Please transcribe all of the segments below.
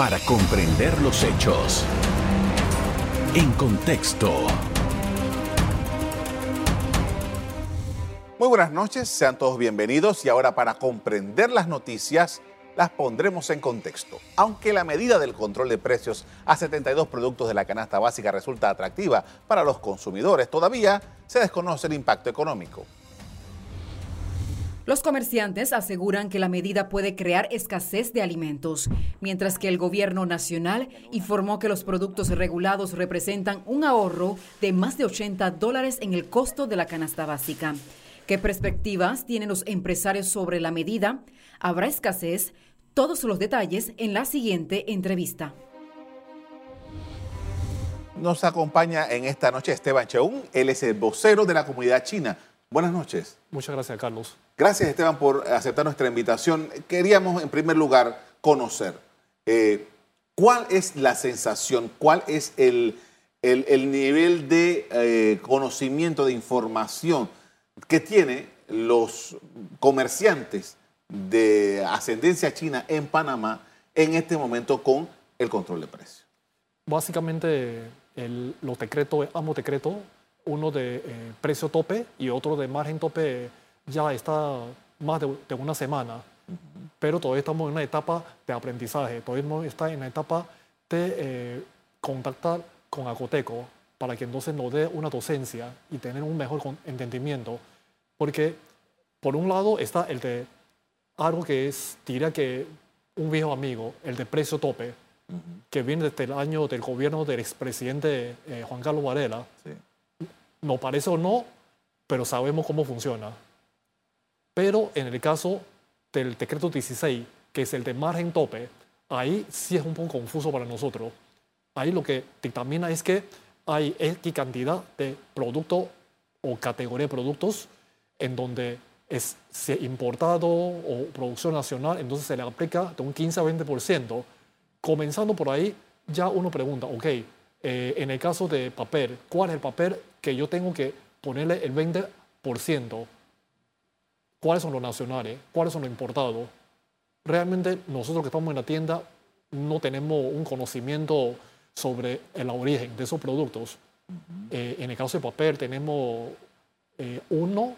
para comprender los hechos. En contexto. Muy buenas noches, sean todos bienvenidos y ahora para comprender las noticias las pondremos en contexto. Aunque la medida del control de precios a 72 productos de la canasta básica resulta atractiva para los consumidores, todavía se desconoce el impacto económico. Los comerciantes aseguran que la medida puede crear escasez de alimentos, mientras que el gobierno nacional informó que los productos regulados representan un ahorro de más de 80 dólares en el costo de la canasta básica. ¿Qué perspectivas tienen los empresarios sobre la medida? ¿Habrá escasez? Todos los detalles en la siguiente entrevista. Nos acompaña en esta noche Esteban Cheung, él es el vocero de la comunidad china. Buenas noches. Muchas gracias, Carlos. Gracias, Esteban, por aceptar nuestra invitación. Queríamos, en primer lugar, conocer eh, cuál es la sensación, cuál es el, el, nivel de eh, conocimiento, de información que tienen los comerciantes de ascendencia china en Panamá en este momento con el control de precios. Básicamente, los decretos, ambos decretos, uno de eh, precio tope y otro de margen tope, ya está más de, una semana, pero todavía estamos en una etapa de aprendizaje, todavía está en la etapa de eh, contactar con Acoteco para que entonces nos dé una docencia y tener un mejor entendimiento, porque por un lado está el de algo que es, diría que un viejo amigo, el de precio tope, que viene desde el año del gobierno del expresidente eh, Juan Carlos Varela. Sí. Nos parece o no, pero sabemos cómo funciona. Pero en el caso del decreto 16, que es el de margen tope, ahí sí es un poco confuso para nosotros. Ahí lo que dictamina es que hay X cantidad de productos o categoría de productos en donde es importado o producción nacional, entonces se le aplica de un 15 a 20%. Comenzando por ahí, ya uno pregunta, ok, eh, en el caso de papel, ¿cuál es el papel que yo tengo que ponerle el 20%? ¿Cuáles son los nacionales? ¿Cuáles son los importados? Realmente nosotros que estamos en la tienda no tenemos un conocimiento sobre el origen de esos productos. Eh, en el caso de papel tenemos eh, uno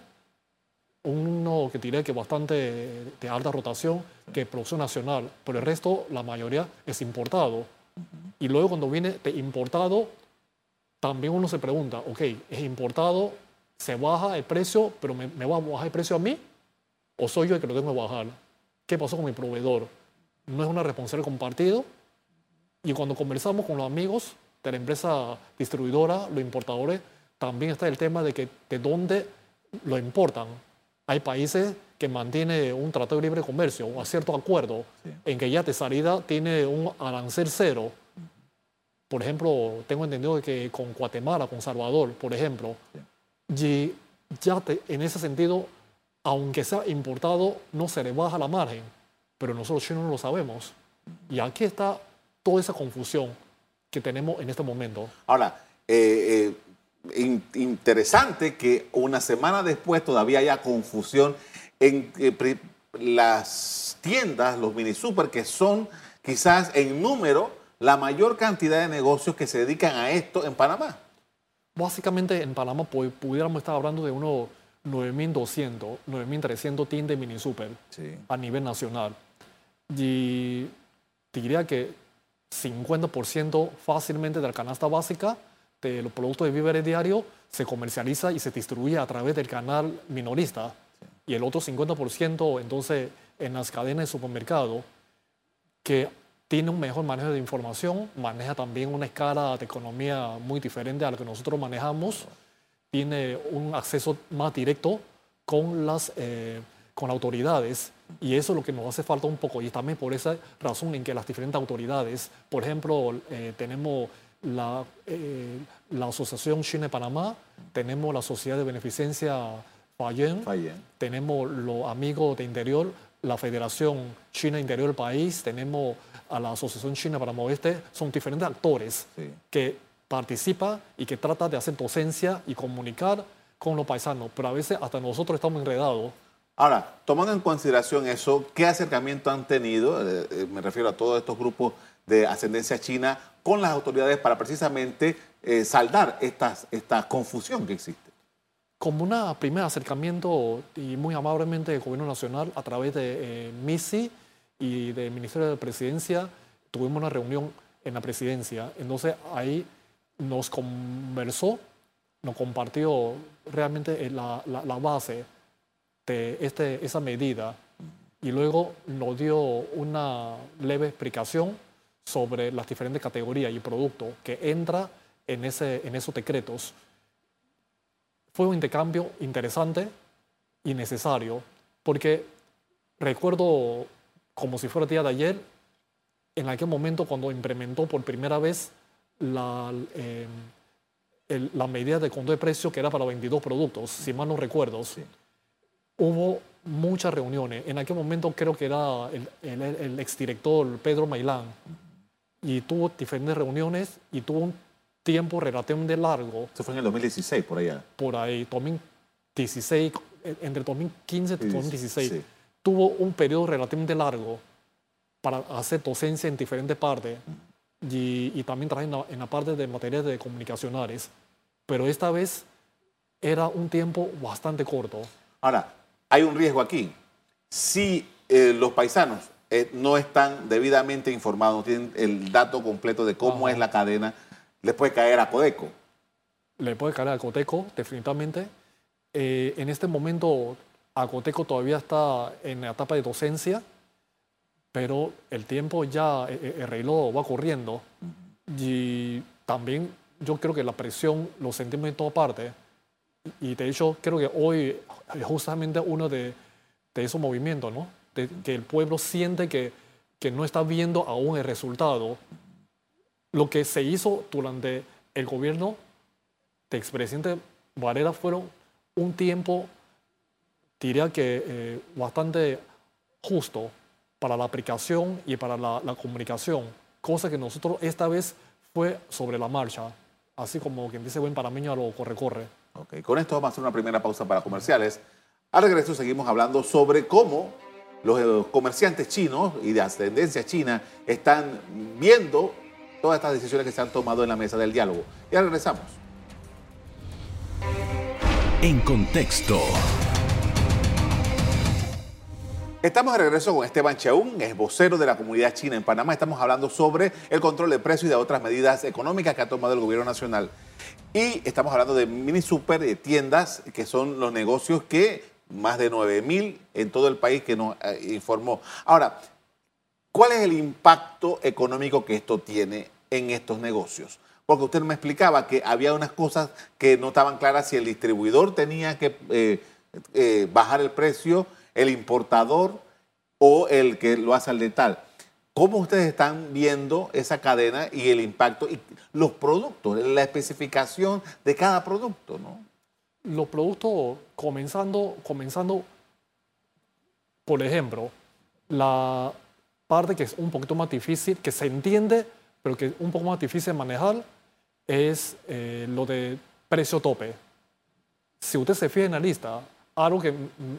uno que diré que bastante de alta rotación, que es producción nacional, pero el resto, la mayoría, es importado. Y luego cuando viene de importado, también uno se pregunta, ok, es importado, se baja el precio, pero me, va a bajar el precio a mí? ¿O soy yo el que lo tengo que bajar? ¿Qué pasó con mi proveedor? No es una responsabilidad compartida. Y cuando conversamos con los amigos de la empresa distribuidora, los importadores, también está el tema de que de dónde lo importan hay países que mantienen un tratado de libre comercio a cierto acuerdo en que ya de salida tiene un arancel cero. Por ejemplo, tengo entendido que con Guatemala, con Salvador, por ejemplo, y ya en ese sentido, aunque sea importado, no se le baja la margen, pero nosotros chinos no lo sabemos. Y aquí está toda esa confusión que tenemos en este momento. Ahora, eh, eh interesante que una semana después todavía haya confusión en eh, las tiendas, los mini super, que son quizás en número la mayor cantidad de negocios que se dedican a esto en Panamá. Básicamente en Panamá pudiéramos estar hablando de unos 9.200, 9.300 tiendas mini super a nivel nacional. Y diría que 50% fácilmente de la canasta básica de los productos de víveres diarios se comercializa y se distribuye a través del canal minorista. Y el otro 50% entonces en las cadenas de supermercado que tiene un mejor manejo de información, maneja también una escala de economía muy diferente a la que nosotros manejamos, tiene un acceso más directo con las, eh, con autoridades. Y eso es lo que nos hace falta un poco. Y también por esa razón en que las diferentes autoridades, por ejemplo, eh, tenemos la, eh, la Asociación China de Panamá, tenemos la Sociedad de Beneficencia Fayen, tenemos los amigos de Interior, la Federación China Interior del país, tenemos a la Asociación China Panamá Oeste, son diferentes actores que participan y que tratan de hacer docencia y comunicar con los paisanos, pero a veces hasta nosotros estamos enredados Ahora, tomando en consideración eso, ¿qué acercamiento han tenido, eh, eh, me refiero a todos estos grupos de ascendencia china, con las autoridades para precisamente eh, saldar estas, esta confusión que existe? Como un primer acercamiento y muy amablemente del Gobierno Nacional a través de MISI y del Ministerio de Presidencia, tuvimos una reunión en la presidencia. Entonces ahí nos conversó, nos compartió realmente la, la, la base de este, esa medida y luego nos dio una leve explicación sobre las diferentes categorías y productos que entra en, ese, en esos decretos. Fue un intercambio interesante y necesario porque recuerdo como si fuera día de ayer, en aquel momento cuando implementó por primera vez la, eh, la medida de control de precio que era para 22 productos, si mal no recuerdo hubo muchas reuniones. En aquel momento creo que era el, el, exdirector Pedro Mailán y tuvo diferentes reuniones y tuvo un tiempo relativamente largo. Eso fue en el 2016, por allá. Por ahí, 2016, entre 2015 y 2016. Tuvo un periodo relativamente largo para hacer docencia en diferentes partes y, y también trabajar en la, en la parte de materias de comunicacionales. Pero esta vez era un tiempo bastante corto. Ahora, hay un riesgo aquí. Si eh, los paisanos eh, no están debidamente informados, no tienen el dato completo de cómo es la cadena, les puede caer a Codeco. Le puede caer a Coteco, definitivamente. Eh, en este momento, Acoteco todavía está en la etapa de docencia, pero el tiempo ya, el reloj va corriendo. Y también yo creo que la presión lo sentimos en toda parte. Y de hecho, creo que hoy es justamente uno de, de esos movimientos, ¿no? De, que el pueblo siente que, que no está viendo aún el resultado. Lo que se hizo durante el gobierno de expresidente Varela fueron un tiempo, diría que eh, bastante justo para la aplicación y para la, la, comunicación, cosa que nosotros esta vez fue sobre la marcha, así como quien dice buen parameño a lo corre-corre. Okay. Con esto vamos a hacer una primera pausa para comerciales. Al regreso seguimos hablando sobre cómo los eh, comerciantes chinos y de ascendencia china están viendo todas estas decisiones que se han tomado en la mesa del diálogo. Ya regresamos. En contexto. Estamos de regreso con Esteban Cheún, es vocero de la comunidad china en Panamá. Estamos hablando sobre el control de precios y de otras medidas económicas que ha tomado el gobierno nacional. Y estamos hablando de mini super de tiendas, que son los negocios que más de 9 mil en todo el país que nos eh, informó. Ahora, ¿cuál es el impacto económico que esto tiene en estos negocios? Porque usted me explicaba que había unas cosas que no estaban claras si el distribuidor tenía que eh, eh, bajar el precio, el importador o el que lo hace al letal. ¿Cómo ustedes están viendo esa cadena y el impacto y los productos, la especificación de cada producto? ¿no? Los productos, comenzando, comenzando, por ejemplo, la parte que es un poquito más difícil, que se entiende, pero que es un poco más difícil de manejar, es eh, lo de precio tope. Si usted se fija en la lista, algo que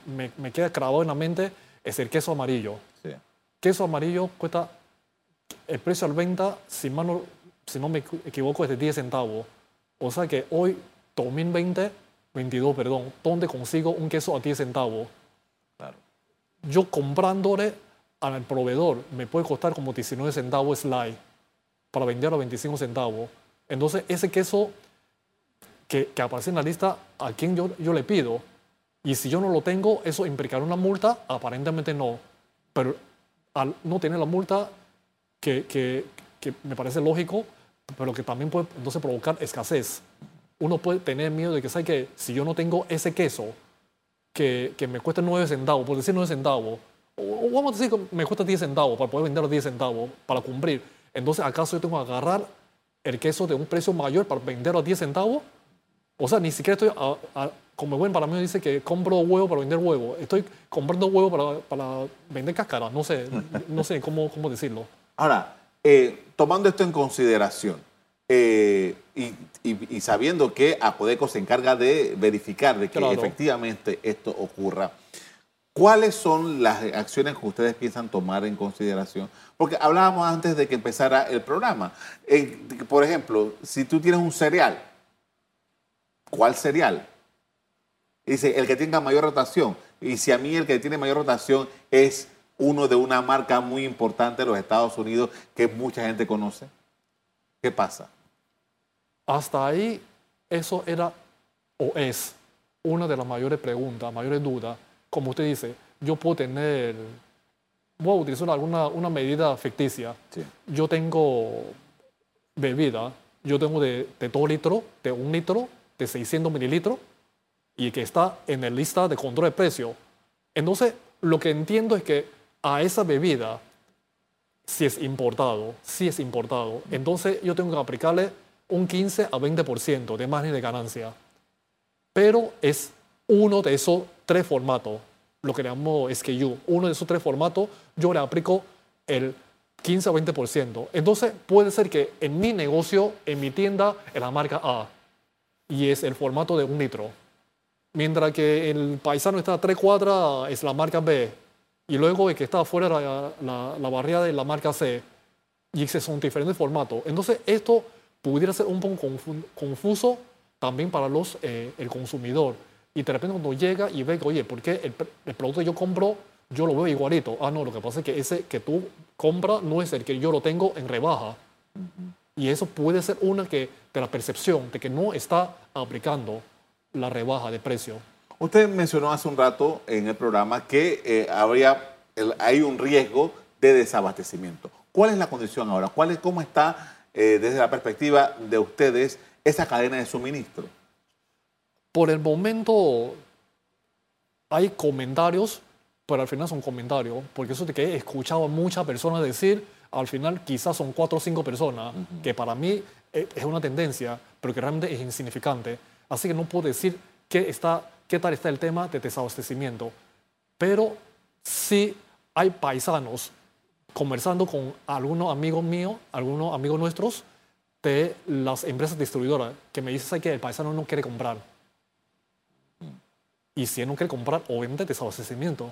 me, me queda grabado en la mente es el queso amarillo. Sí queso amarillo cuesta, el precio al venta, si, no, si no me equivoco, es de 10 centavos. O sea que hoy, 2020, 22, perdón, ¿dónde consigo un queso a 10 centavos? Claro. Yo comprándole al proveedor me puede costar como 19 centavos slide para venderlo a 25 centavos. Entonces, ese queso que, que, aparece en la lista, ¿a quién yo, yo le pido? Y si yo no lo tengo, ¿eso implicará una multa? Aparentemente no. Pero al no tener la multa, que, que, que me parece lógico, pero que también puede entonces provocar escasez. Uno puede tener miedo de que, ¿sabe que Si yo no tengo ese queso que, que me cuesta 9 centavos, por decir 9 centavos, o, vamos a decir que me cuesta 10 centavos para poder vender los 10 centavos, para cumplir, entonces ¿acaso yo tengo que agarrar el queso de un precio mayor para venderlo a 10 centavos? O sea, ni siquiera estoy a, como buen para mí dice que compro huevo para vender huevo. Estoy comprando huevo para, para vender cáscara. No sé, no sé cómo, cómo decirlo. Ahora, eh, tomando esto en consideración eh, y, y, sabiendo que Apodeco se encarga de verificar de que efectivamente esto ocurra, ¿Cuáles son las acciones que ustedes piensan tomar en consideración? Porque hablábamos antes de que empezara el programa. Eh, por ejemplo, si tú tienes un cereal, ¿cuál cereal? Dice, el que tenga mayor rotación. Y si a mí el que tiene mayor rotación es uno de una marca muy importante de los Estados Unidos que mucha gente conoce, ¿qué pasa? Hasta ahí, eso era o es una de las mayores preguntas, mayores dudas como usted dice, yo puedo tener, voy a utilizar alguna una medida ficticia. Yo tengo bebida, yo tengo de, de 2 litros, de un litro, de 600 mililitros, y que está en la lista de control de precio. Entonces, lo que entiendo es que a esa bebida, si es importado, si es importado, entonces yo tengo que aplicarle un 15 a 20% de margen de ganancia. Pero es uno de esos tres formatos, lo que llamamos SKU, uno de esos tres formatos, yo le aplico el 15 o 20%. Entonces puede ser que en mi negocio, en mi tienda, es la marca A y es el formato de un litro. Mientras que el paisano está a tres cuadras, es la marca B. Y luego el que está afuera, la, la, la barriada es la marca C. Y ese son diferentes formatos. Entonces esto pudiera ser un poco confuso también para los, eh, el consumidor. Y de repente cuando llega y ve que, oye, ¿por qué el, producto que yo compro, yo lo veo igualito? Ah, no, lo que pasa es que ese que tú compras no es el que yo lo tengo en rebaja. Y eso puede ser una que, de la percepción de que no está aplicando la rebaja de precio. Usted mencionó hace un rato en el programa que eh, habría, hay un riesgo de desabastecimiento. ¿Cuál es la condición ahora? ¿Cuál es, ¿Cómo está eh, desde la perspectiva de ustedes esa cadena de suministro? Por el momento hay comentarios, pero al final son comentarios, porque eso de que he escuchado a muchas personas decir, al final quizás son cuatro o cinco personas, que para mí eh, es una tendencia, pero que realmente es insignificante. Así que no puedo decir qué, está, qué tal está el tema de desabastecimiento. Pero sí hay paisanos conversando con algunos amigos míos, algunos amigos nuestros, de las empresas distribuidoras, que me dicen que el paisano no quiere comprar y si él no quiere comprar, obviamente desabastecimiento.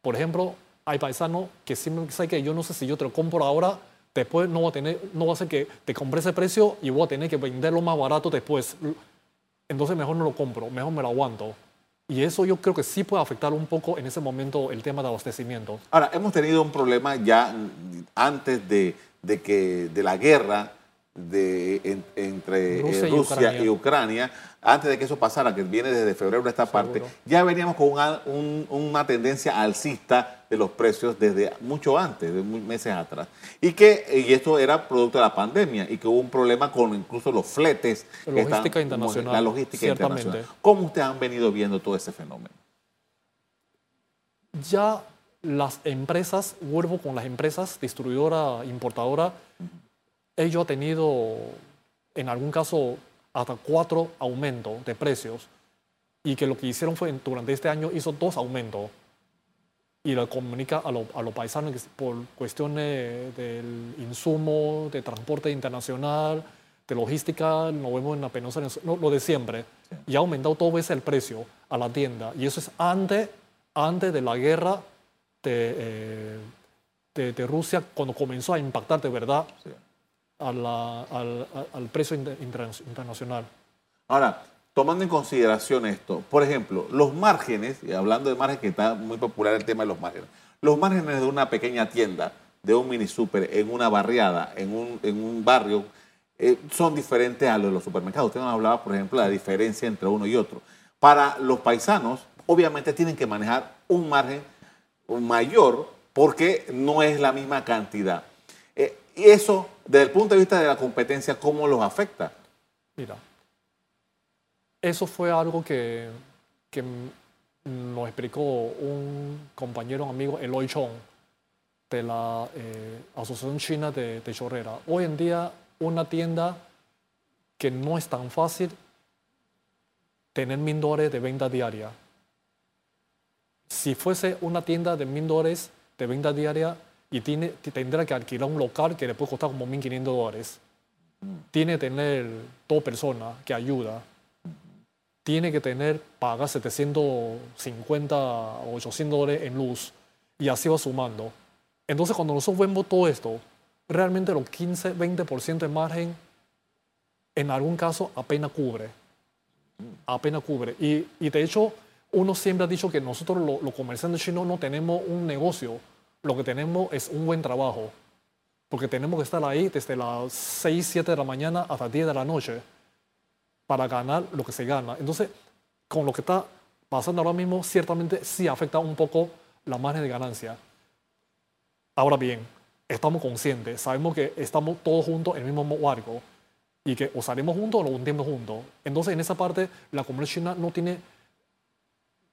Por ejemplo, hay paisanos que siempre saben que yo no sé si yo te lo compro ahora, después no va a tener, no va a ser que te compre ese precio y voy a tener que venderlo más barato después. Entonces mejor no lo compro, mejor me lo aguanto. Y eso yo creo que sí puede afectar un poco en ese momento el tema de abastecimiento. Ahora, hemos tenido un problema ya antes de, de que, de la guerra de, entre eh, Rusia, y, Ucrania. antes de que eso pasara, que viene desde febrero de esta parte, ya veníamos con una, tendencia alcista de los precios desde mucho antes, de meses atrás. Y que y esto era producto de la pandemia y que hubo un problema con incluso los fletes. La logística internacional. La logística internacional. ¿Cómo ustedes han venido viendo todo ese fenómeno? Ya las empresas, vuelvo con las empresas distribuidora, importadora, ellos han tenido, en algún caso, hasta cuatro aumentos de precios y que lo que hicieron fue, durante este año, hizo dos aumentos y lo comunica a, los paisanos por cuestiones del insumo, de transporte internacional, de logística, nos vemos en la penosa, lo de siempre. Y ha aumentado todo ese el precio a la tienda. Y eso es antes, antes de la guerra de, eh, de, Rusia, cuando comenzó a impactar de verdad al, al, precio internacional. Ahora, tomando en consideración esto, por ejemplo, los márgenes, y hablando de márgenes, que está muy popular el tema de los márgenes, los márgenes de una pequeña tienda, de un mini super, en una barriada, en un, en un barrio, eh, son diferentes a los de los supermercados. Usted nos hablaba, por ejemplo, de la diferencia entre uno y otro. Para los paisanos, obviamente tienen que manejar un margen mayor porque no es la misma cantidad. Eh, eso desde el punto de vista de la competencia, ¿cómo los afecta? Mira, eso fue algo que, nos explicó un compañero, un amigo, Eloy Chong, de la eh, Asociación China de, de Chorrera. Hoy en día, una tienda que no es tan fácil tener mil dólares de venta diaria. Si fuese una tienda de mil dólares de venta diaria, y tiene, tendrá que alquilar un local que le puede costar como 1.500 dólares. Tiene que tener dos personas que ayuda. tiene que tener, pagar 750 o 800 dólares en luz y así va sumando. Entonces, cuando nosotros vemos todo esto, realmente los 15, 20% de margen en algún caso apenas cubre. Apenas cubre. Y, y de hecho, uno siempre ha dicho que nosotros los comerciantes chinos no tenemos un negocio, lo que tenemos es un buen trabajo. Porque tenemos que estar ahí desde las 6, 7 de la mañana hasta 10 de la noche para ganar lo que se gana. Entonces, con lo que está pasando ahora mismo, ciertamente sí afecta un poco la margen de ganancia. Ahora bien, estamos conscientes, sabemos que estamos todos juntos en el mismo barco y que o salimos juntos o lo hundimos juntos. Entonces, en esa parte, la comunidad china no tiene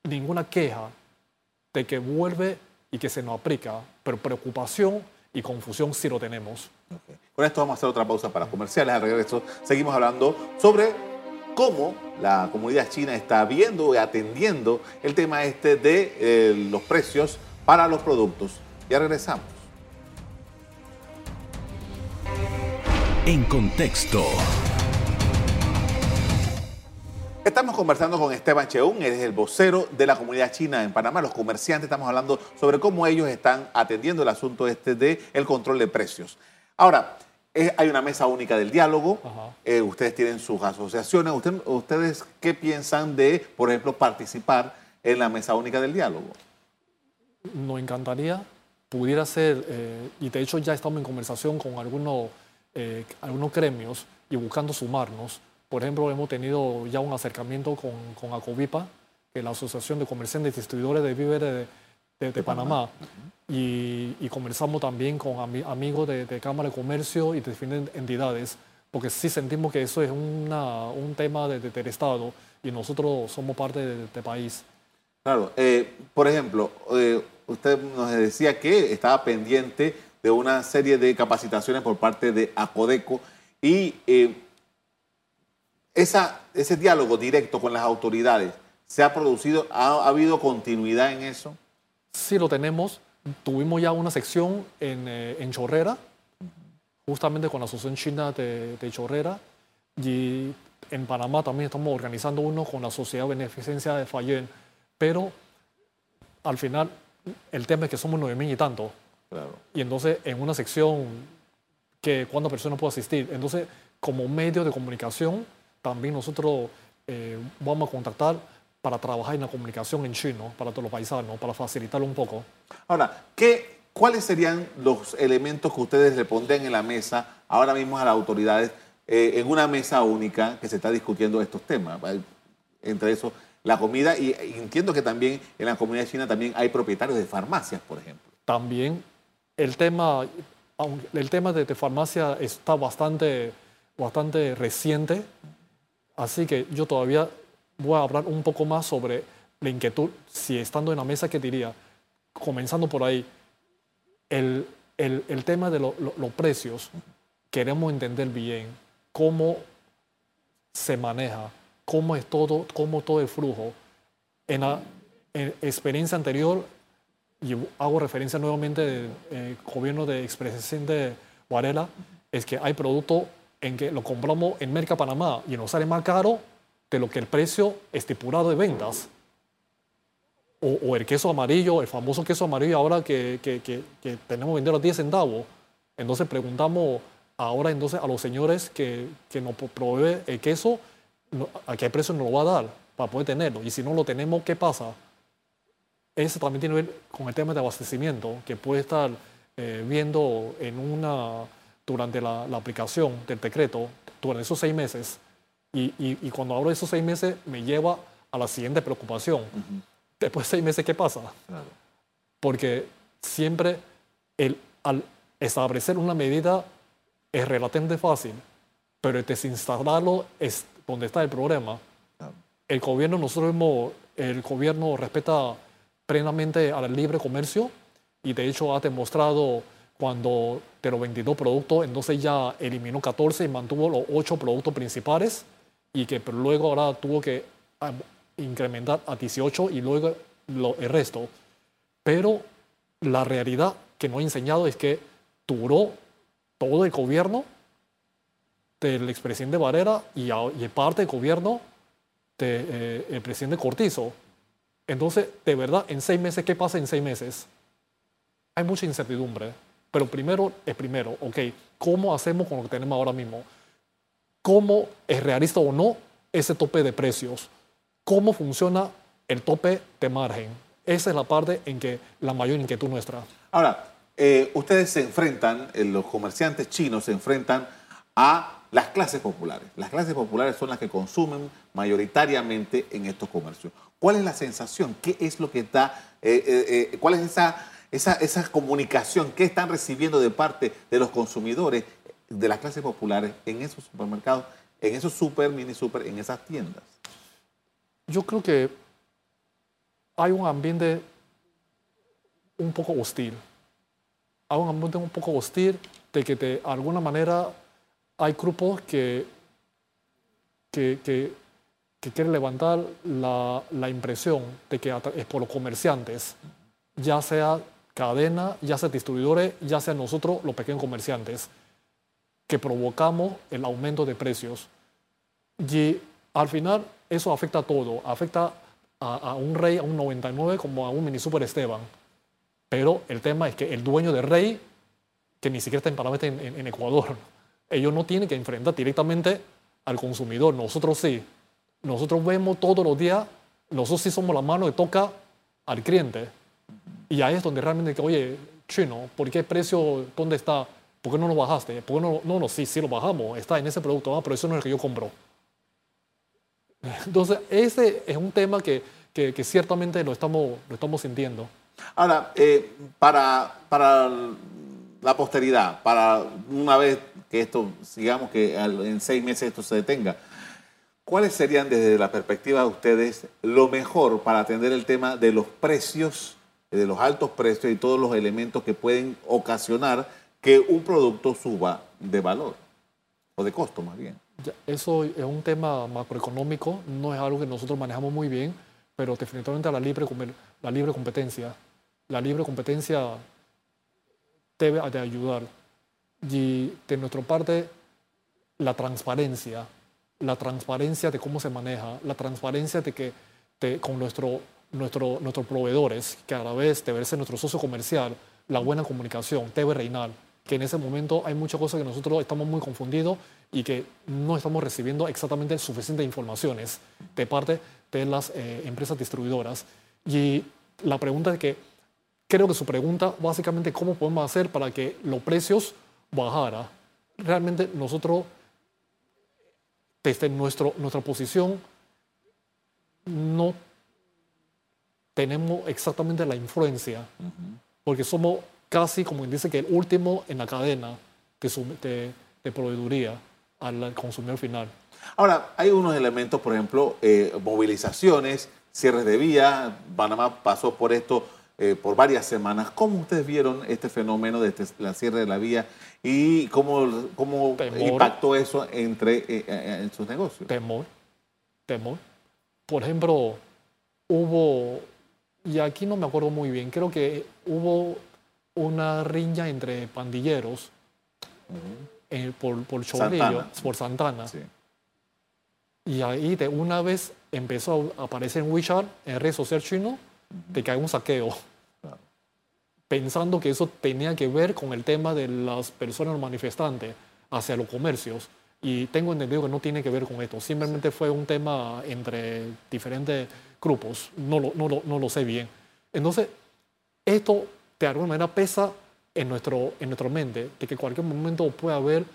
ninguna queja de que vuelve y que se nos aplica, pero preocupación y confusión sí lo tenemos. Con esto vamos a hacer otra pausa para comerciales. Al regreso seguimos hablando sobre cómo la comunidad china está viendo y atendiendo el tema este de eh, los precios para los productos. Ya regresamos. En contexto. Estamos conversando con Esteban Cheung, él es el vocero de la comunidad china en Panamá, los comerciantes, estamos hablando sobre cómo ellos están atendiendo el asunto este de el control de precios. Ahora, eh, hay una mesa única del diálogo, eh, ustedes tienen sus asociaciones, ¿ustedes qué piensan de, por ejemplo, participar en la mesa única del diálogo? Nos encantaría, pudiera ser, eh, y de hecho ya estamos en conversación con algunos, algunos gremios y buscando sumarnos por ejemplo, hemos tenido ya un acercamiento con, con ACOVIPA, que es la Asociación de Comerciantes y Distribuidores de Víveres de, Panamá, y, conversamos también con amigos de, Cámara de Comercio y de diferentes entidades, porque sí sentimos que eso es un tema del Estado y nosotros somos parte de este país. Claro, eh, por ejemplo, eh, usted nos decía que estaba pendiente de una serie de capacitaciones por parte de ACODECO y eh, ese diálogo directo con las autoridades, ¿se ha producido, ha, habido continuidad en eso? Sí, lo tenemos. Tuvimos ya una sección en, eh, Chorrera, justamente con la Asociación China de, Chorrera, y en Panamá también estamos organizando uno con la Sociedad Beneficencia de Fayén, pero al final el tema es que somos nueve mil y tanto. Y entonces en una sección que cuántas personas puede asistir. Entonces, como medio de comunicación, también nosotros eh, vamos a contactar para trabajar en la comunicación en chino para todos los paisanos, para facilitarlo un poco. Ahora, ¿qué, ¿cuáles serían los elementos que ustedes le pondrían en la mesa ahora mismo a las autoridades eh, en una mesa única que se está discutiendo estos temas? Entre eso, la comida y entiendo que también en la comunidad china también hay propietarios de farmacias, por ejemplo. También el tema, el tema de, de farmacia está bastante, bastante reciente Así que yo todavía voy a hablar un poco más sobre la inquietud, si estando en la mesa, ¿qué diría? Comenzando por ahí, el, el, tema de los precios, queremos entender bien cómo se maneja, cómo es todo, cómo todo el flujo. En la experiencia anterior, y hago referencia nuevamente al eh, gobierno de expresidente Varela, es que hay productos en que lo compramos en Merca Panamá y nos sale más caro de lo que el precio estipulado de ventas. O, el queso amarillo, el famoso queso amarillo ahora que, que, que, tenemos que vender a 10 centavos. Entonces preguntamos ahora entonces a los señores que, que nos provee el queso, a qué precio nos lo va a dar para poder tenerlo. Y si no lo tenemos, ¿qué pasa? Eso también tiene que ver con el tema de abastecimiento, que puede estar eh, viendo en una durante la, aplicación del decreto, durante esos seis meses, y, y, cuando hablo de esos seis meses me lleva a la siguiente preocupación. Después de seis meses, ¿qué pasa? Porque siempre el, al establecer una medida es relativamente fácil, pero el desinstalarlo es donde está el problema. El gobierno, nosotros hemos, el gobierno respeta plenamente al libre comercio y de hecho ha demostrado cuando de los 22 productos, entonces ya eliminó 14 y mantuvo los 8 productos principales y que luego ahora tuvo que incrementar a 18 y luego el resto. Pero la realidad que nos ha enseñado es que duró todo el gobierno del expresidente Varela y, y parte del gobierno de, el presidente Cortizo. Entonces, de verdad, en seis meses, ¿qué pasa en seis meses? Hay mucha incertidumbre. Pero primero es primero, ok, ¿cómo hacemos con lo que tenemos ahora mismo? ¿Cómo es realista o no ese tope de precios? ¿Cómo funciona el tope de margen? Esa es la parte en que la mayor inquietud nuestra. Ahora, eh, ustedes se enfrentan, eh, los comerciantes chinos se enfrentan a las clases populares. Las clases populares son las que consumen mayoritariamente en estos comercios. ¿Cuál es la sensación? ¿Qué es lo que está? Eh, ¿Cuál es esa esa, esa comunicación que están recibiendo de parte de los consumidores de las clases populares en esos supermercados, en esos super, mini super, en esas tiendas? Yo creo que hay un ambiente un poco hostil. Hay un ambiente un poco hostil de que de alguna manera hay grupos que, que, que, que quieren levantar la, la, impresión de que es por los comerciantes, ya sea cadena, ya sea distribuidores, ya sea nosotros, los pequeños comerciantes, que provocamos el aumento de precios. Y al final eso afecta a todo, afecta a, un rey, a un 99, como a un mini super Esteban. Pero el tema es que el dueño del rey, que ni siquiera está en Panamá, en, en, Ecuador, ellos no tienen que enfrentar directamente al consumidor, nosotros sí. Nosotros vemos todos los días, nosotros sí somos la mano que toca al cliente. Y ahí es donde realmente, oye, chino, ¿por qué precio, dónde está? ¿Por qué no lo bajaste? ¿Por qué no, no, no, sí, sí lo bajamos, está en ese producto, ah, pero eso no es el que yo compro. Entonces, ese es un tema que, que, que ciertamente lo estamos, lo estamos sintiendo. Ahora, eh, para, para la posteridad, para una vez que esto, digamos que en seis meses esto se detenga, ¿cuáles serían desde la perspectiva de ustedes lo mejor para atender el tema de los precios de los altos precios y todos los elementos que pueden ocasionar que un producto suba de valor o de costo más bien. Eso es un tema macroeconómico, no es algo que nosotros manejamos muy bien, pero definitivamente la libre, la libre competencia, la libre competencia debe de ayudar. Y de nuestra parte, la transparencia, la transparencia de cómo se maneja, la transparencia de que con nuestro nuestro, nuestros proveedores, que a la vez debe ser nuestro socio comercial, la buena comunicación debe reinar, que en ese momento hay muchas cosas que nosotros estamos muy confundidos y que no estamos recibiendo exactamente suficientes informaciones de parte de las eh, empresas distribuidoras. Y la pregunta es que, creo que su pregunta básicamente cómo podemos hacer para que los precios bajaran. Realmente nosotros, desde nuestro, nuestra posición, no tenemos exactamente la influencia, porque somos casi, como dice, que el último en la cadena de, de, proveeduría al consumidor final. Ahora, hay unos elementos, por ejemplo, eh, movilizaciones, cierres de vía. Panamá pasó por esto eh, por varias semanas. ¿Cómo ustedes vieron este fenómeno de este, la cierre de la vía y cómo, cómo impactó eso entre, eh, en sus negocios? Temor, temor. Por ejemplo, hubo y aquí no me acuerdo muy bien, creo que hubo una riña entre pandilleros eh, por, por Chorrillo, por Santana. Y ahí de una vez empezó a aparecer en WeChat, en red social chino, de que hay un saqueo. Pensando que eso tenía que ver con el tema de las personas manifestantes hacia los comercios. Y tengo entendido que no tiene que ver con esto. Simplemente fue un tema entre diferentes grupos, no lo, no no lo sé bien. Entonces, esto de alguna manera pesa en, nuestro, en nuestra mente, de que cualquier momento puede haber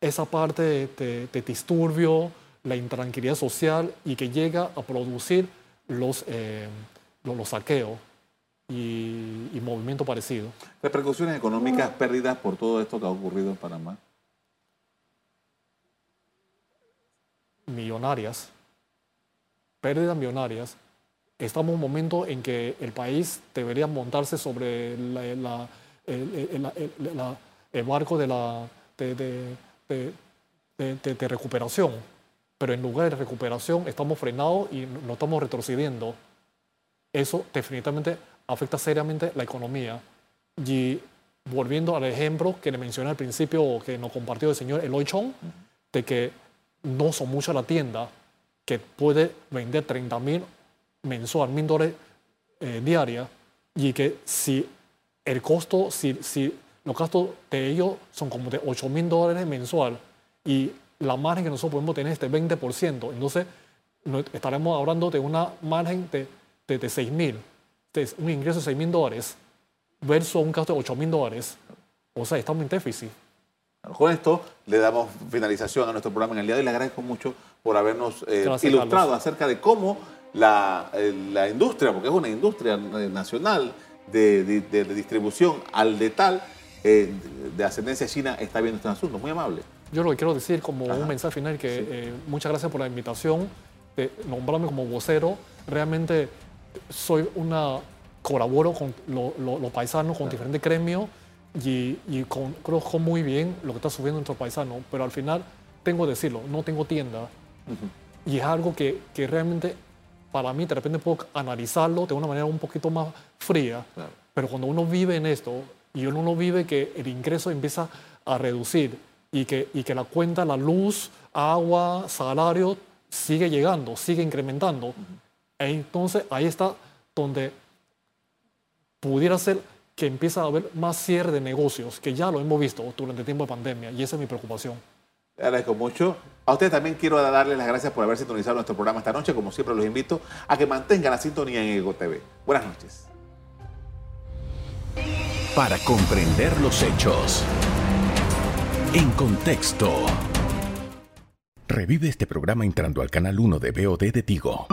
esa parte de, disturbio, la intranquilidad social y que llega a producir los, eh, los, saqueos y, y movimiento parecido. ¿Repercusiones económicas, pérdidas por todo esto que ha ocurrido en Panamá? Millonarias pérdidas millonarias, estamos en un momento en que el país debería montarse sobre la, el, barco de, la, de, de, recuperación, pero en lugar de recuperación estamos frenados y no estamos retrocediendo. Eso definitivamente afecta seriamente la economía. Y volviendo al ejemplo que le mencioné al principio, que nos compartió el señor Eloy Chong, de que no son muchas las tiendas que puede vender 30 mil mensual, mil dólares eh, diaria, y que si el costo, si, si los gastos de ellos son como de 8 mil dólares mensual y la margen que nosotros podemos tener es de 20%, entonces estaremos hablando de una margen de, de, de 6 mil, un ingreso de 6 mil dólares versus un gasto de 8 mil dólares. O sea, estamos en déficit. Con esto le damos finalización a nuestro programa en el día de hoy. Le agradezco mucho por habernos eh, ilustrado acerca de cómo la, eh, la, industria, porque es una industria eh, nacional de, de, distribución al detal de ascendencia china, está viendo este asunto. Muy amable. Yo lo que quiero decir como un mensaje final que muchas gracias por la invitación, de nombrarme como vocero. Realmente soy una colaboro con los paisanos, con diferentes gremios y, y conozco muy bien lo que está subiendo nuestro paisano, pero al final tengo que decirlo, no tengo tienda. Y es algo que, que, realmente para mí de repente puedo analizarlo de una manera un poquito más fría, pero cuando uno vive en esto y uno vive que el ingreso empieza a reducir y que, y que la cuenta, la luz, agua, salario sigue llegando, sigue incrementando, entonces ahí está donde pudiera ser que empieza a haber más cierre de negocios, que ya lo hemos visto durante el tiempo de pandemia, y esa es mi preocupación. Le agradezco mucho. A usted también quiero darle las gracias por haber sintonizado nuestro programa esta noche. Como siempre, los invito a que mantengan la sintonía en Ego TV. Buenas noches. Para comprender los hechos. En contexto. Revive este programa entrando al canal 1 de BOD de Tigo.